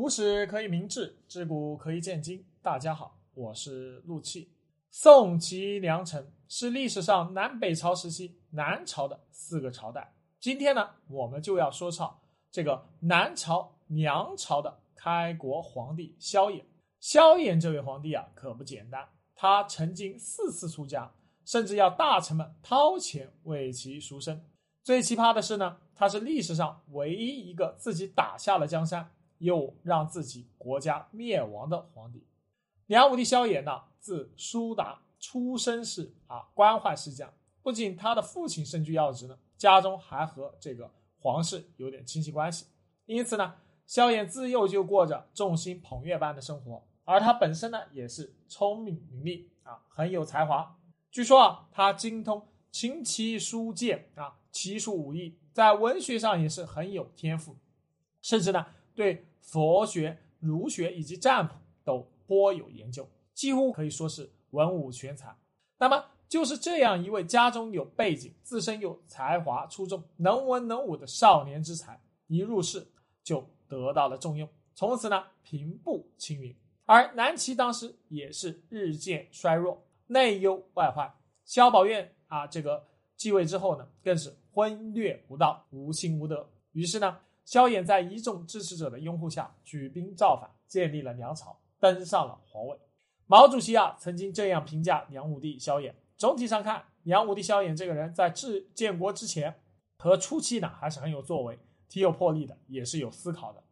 读史可以明志，知古可以鉴今。大家好，我是陆气。宋齐梁陈是历史上南北朝时期南朝的四个朝代。今天呢，我们就要说唱这个南朝梁朝的开国皇帝萧衍。萧衍这位皇帝啊，可不简单。他曾经四次出家，甚至要大臣们掏钱为其赎身。最奇葩的是呢，他是历史上唯一一个自己打下了江山，又让自己国家灭亡的皇帝。梁武帝萧衍呢，字叔达，出身是啊官宦世家。不仅他的父亲身居要职呢，家中还和这个皇室有点亲戚关系。因此呢，萧衍自幼就过着众星捧月般的生活。而他本身呢，也是聪明伶俐啊，很有才华。据说啊，他精通琴棋书剑啊。奇术武艺，在文学上也是很有天赋，甚至呢对佛学、儒学以及占卜都颇有研究，几乎可以说是文武全才。那么就是这样一位家中有背景、自身又才华出众、能文能武的少年之才，一入世就得到了重用，从此呢平步青云。而南齐当时也是日渐衰弱，内忧外患。萧宝卷啊，这个继位之后呢，更是。昏略无道，无亲无德。于是呢，萧衍在一众支持者的拥护下，举兵造反，建立了梁朝，登上了皇位。毛主席啊，曾经这样评价梁武帝萧衍：总体上看，梁武帝萧衍这个人在治建国之前和初期呢，还是很有作为、挺有魄力的，也是有思考的。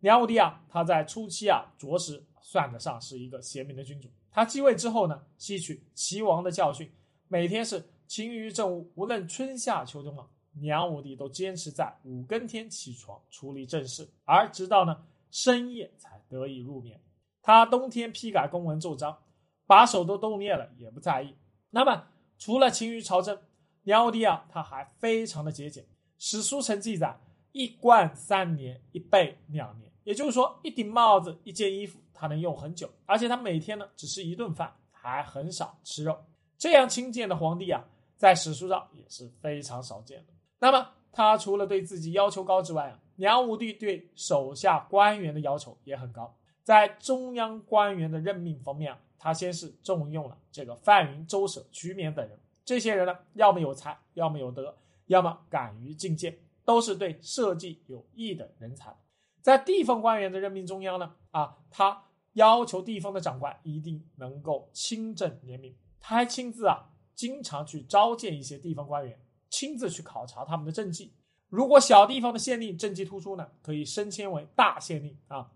梁武帝啊，他在初期啊，着实算得上是一个贤明的君主。他继位之后呢，吸取齐王的教训，每天是。勤于政务，无论春夏秋冬啊，梁武帝都坚持在五更天起床处理政事，而直到呢深夜才得以入眠。他冬天批改公文奏章，把手都冻裂了也不在意。那么除了勤于朝政，梁武帝啊他还非常的节俭。史书曾记载，一冠三年，一被两年，也就是说一顶帽子、一件衣服他能用很久，而且他每天呢只吃一顿饭，还很少吃肉。这样清贱的皇帝啊！在史书上也是非常少见的。那么，他除了对自己要求高之外啊，梁武帝对手下官员的要求也很高。在中央官员的任命方面啊，他先是重用了这个范云、周舍、徐勉等人。这些人呢，要么有才，要么有德，要么敢于进谏，都是对社稷有益的人才。在地方官员的任命中央呢，啊，他要求地方的长官一定能够清正廉明。他还亲自啊。经常去召见一些地方官员，亲自去考察他们的政绩。如果小地方的县令政绩突出呢，可以升迁为大县令啊；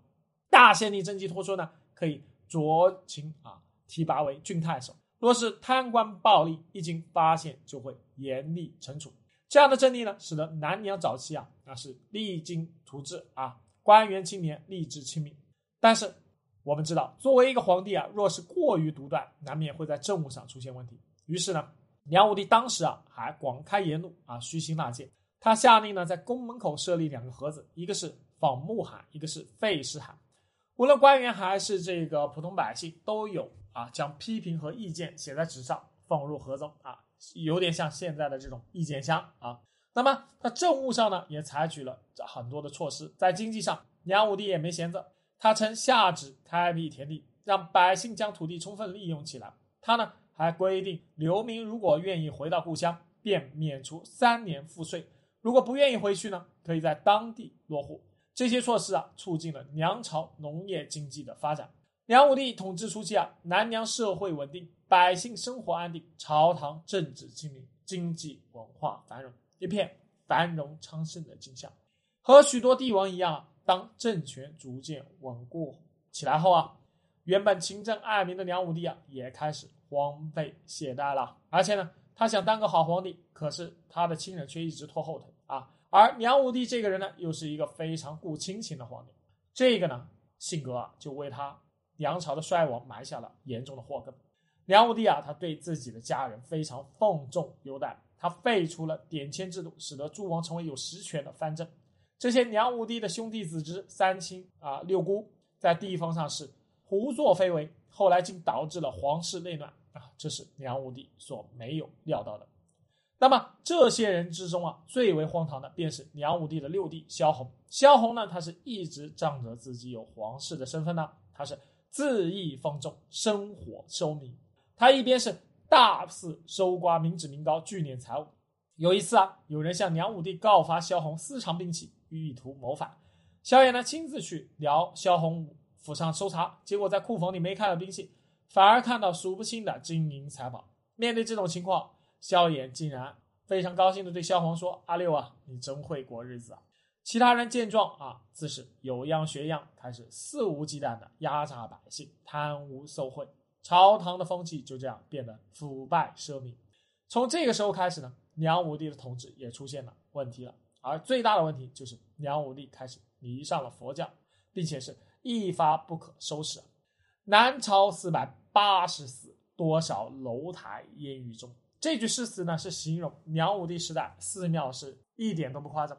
大县令政绩突出呢，可以酌情啊提拔为郡太守。若是贪官暴力，一经发现就会严厉惩处。这样的政令呢，使得南梁早期啊那是励精图治啊，官员青年立志亲民。但是我们知道，作为一个皇帝啊，若是过于独断，难免会在政务上出现问题。于是呢，梁武帝当时啊还广开言路啊，虚心纳谏。他下令呢，在宫门口设立两个盒子，一个是仿木函，一个是废石函。无论官员还是这个普通百姓，都有啊将批评和意见写在纸上，放入盒中啊，有点像现在的这种意见箱啊。那么他政务上呢，也采取了很多的措施。在经济上，梁武帝也没闲着，他曾下旨开辟田地，让百姓将土地充分利用起来。他呢。还规定，流民如果愿意回到故乡，便免除三年赋税；如果不愿意回去呢，可以在当地落户。这些措施啊，促进了梁朝农业经济的发展。梁武帝统治初期啊，南梁社会稳定，百姓生活安定，朝堂政治清明，经济文化繁荣，一片繁荣昌盛的景象。和许多帝王一样啊，当政权逐渐稳固起来后啊，原本勤政爱民的梁武帝啊，也开始。荒废懈怠了，而且呢，他想当个好皇帝，可是他的亲人却一直拖后腿啊。而梁武帝这个人呢，又是一个非常顾亲情的皇帝，这个呢，性格啊，就为他梁朝的衰亡埋下了严重的祸根。梁武帝啊，他对自己的家人非常奉重优待，他废除了典签制度，使得诸王成为有实权的藩镇。这些梁武帝的兄弟子侄、三亲啊、六姑，在地方上是胡作非为。后来竟导致了皇室内乱啊！这是梁武帝所没有料到的。那么这些人之中啊，最为荒唐的便是梁武帝的六弟萧红。萧红呢，他是一直仗着自己有皇室的身份呢，他是恣意放纵，生火收民。他一边是大肆搜刮民脂民膏，聚敛财物。有一次啊，有人向梁武帝告发萧红私藏兵器，意图谋反。萧衍呢，亲自去聊萧红府上搜查，结果在库房里没看到兵器，反而看到数不清的金银财宝。面对这种情况，萧衍竟然非常高兴地对萧皇说：“阿六啊，你真会过日子啊！”其他人见状啊，自是有样学样，开始肆无忌惮地压榨百姓、贪污受贿，朝堂的风气就这样变得腐败奢靡。从这个时候开始呢，梁武帝的统治也出现了问题了，而最大的问题就是梁武帝开始迷上了佛教，并且是一发不可收拾。南朝四百八十寺，多少楼台烟雨中。这句诗词呢，是形容梁武帝时代寺庙是一点都不夸张。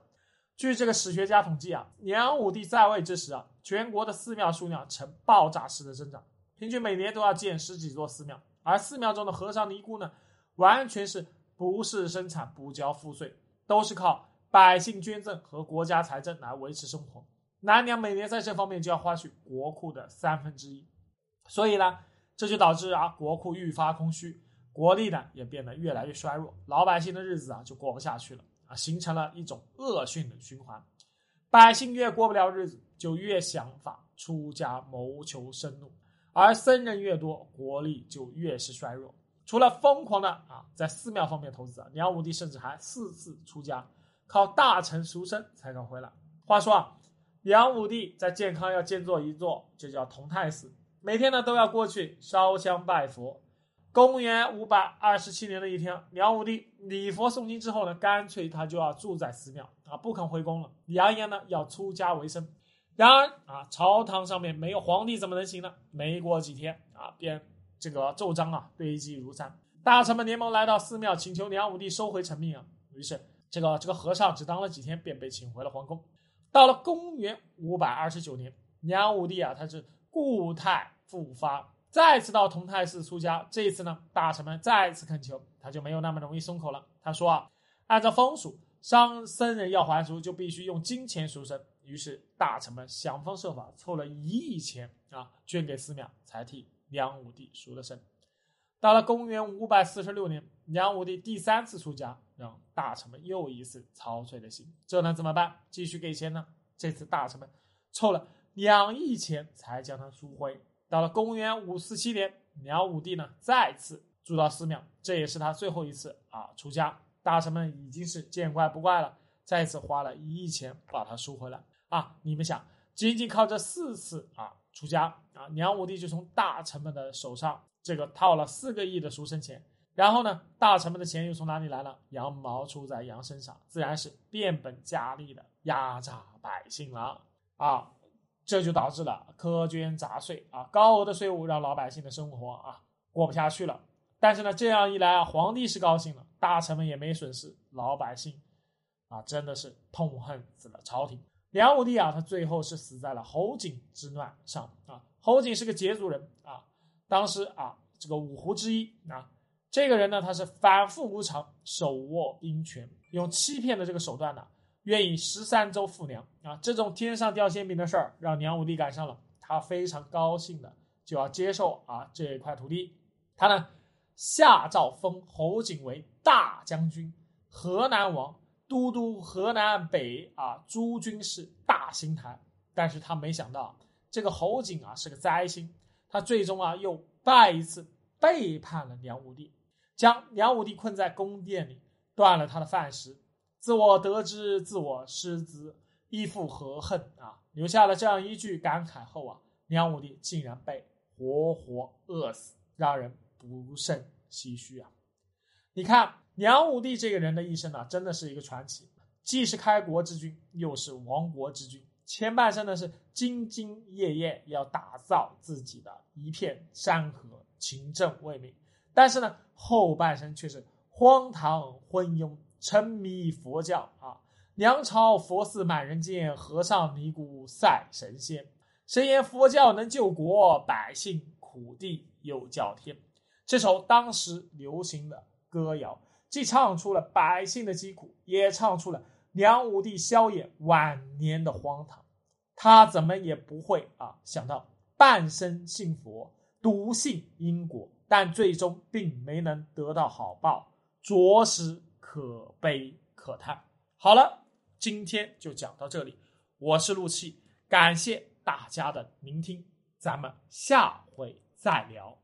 据这个史学家统计啊，梁武帝在位之时啊，全国的寺庙数量呈爆炸式的增长，平均每年都要建十几座寺庙，而寺庙中的和尚尼姑呢，完全是不是生产不交赋税，都是靠百姓捐赠和国家财政来维持生活。南梁每年在这方面就要花去国库的三分之一，所以呢，这就导致啊国库愈发空虚，国力呢也变得越来越衰弱，老百姓的日子啊就过不下去了。啊，形成了一种恶性的循环，百姓越过不了日子，就越想法出家谋求生路，而僧人越多，国力就越是衰弱。除了疯狂的啊，在寺庙方面投资，梁武帝甚至还四次出家，靠大臣赎身才能回来。话说啊，梁武帝在建康要建作一座，就叫同泰寺，每天呢都要过去烧香拜佛。公元五百二十七年的一天，梁武帝礼佛诵经之后呢，干脆他就要住在寺庙啊，不肯回宫了，扬言呢要出家为僧。然而啊，朝堂上面没有皇帝怎么能行呢？没过几天啊，便这个奏章啊堆积如山，大臣们连忙来到寺庙请求梁武帝收回成命啊。于是这个这个和尚只当了几天，便被请回了皇宫。到了公元五百二十九年，梁武帝啊，他是故态复发。再次到同泰寺出家，这一次呢，大臣们再次恳求，他就没有那么容易松口了。他说啊，按照风俗，商僧人要还俗，就必须用金钱赎身。于是大臣们想方设法凑了一亿钱啊，捐给寺庙，才替梁武帝赎了身。到了公元五百四十六年，梁武帝第三次出家，让大臣们又一次操碎了心。这能怎么办？继续给钱呢？这次大臣们凑了两亿钱，才将他赎回。到了公元五四七年，梁武帝呢再次住到寺庙，这也是他最后一次啊出家。大臣们已经是见怪不怪了，再次花了一亿钱把他赎回来啊！你们想，仅仅靠这四次啊出家啊，梁武帝就从大臣们的手上这个套了四个亿的赎身钱，然后呢，大臣们的钱又从哪里来呢？羊毛出在羊身上，自然是变本加厉的压榨百姓了啊！这就导致了苛捐杂税啊，高额的税务让老百姓的生活啊过不下去了。但是呢，这样一来啊，皇帝是高兴了，大臣们也没损失，老百姓啊真的是痛恨死了朝廷。梁武帝啊，他最后是死在了侯景之乱上啊。侯景是个羯族人啊，当时啊这个五胡之一啊，这个人呢他是反复无常，手握兵权，用欺骗的这个手段呢。愿以十三州富粮啊！这种天上掉馅饼的事儿，让梁武帝赶上了，他非常高兴的就要接受啊这一块土地。他呢下诏封侯景为大将军、河南王、都督河南北啊诸军事、大兴台。但是他没想到这个侯景啊是个灾星，他最终啊又再一次背叛了梁武帝，将梁武帝困在宫殿里，断了他的饭食。自我得之，自我失之，亦复何恨啊！留下了这样一句感慨后啊，梁武帝竟然被活活饿死，让人不胜唏嘘啊！你看梁武帝这个人的一生呢，真的是一个传奇，既是开国之君，又是亡国之君。前半生呢是兢兢业业要打造自己的一片山河，勤政为民，但是呢后半生却是荒唐昏庸。沉迷佛教啊！梁朝佛寺满人间，和尚尼姑赛神仙。谁言佛教能救国，百姓苦地又叫天。这首当时流行的歌谣，既唱出了百姓的疾苦，也唱出了梁武帝萧衍晚年的荒唐。他怎么也不会啊想到，半生信佛，笃信因果，但最终并没能得到好报，着实可悲可叹。好了，今天就讲到这里，我是陆气，感谢大家的聆听，咱们下回再聊。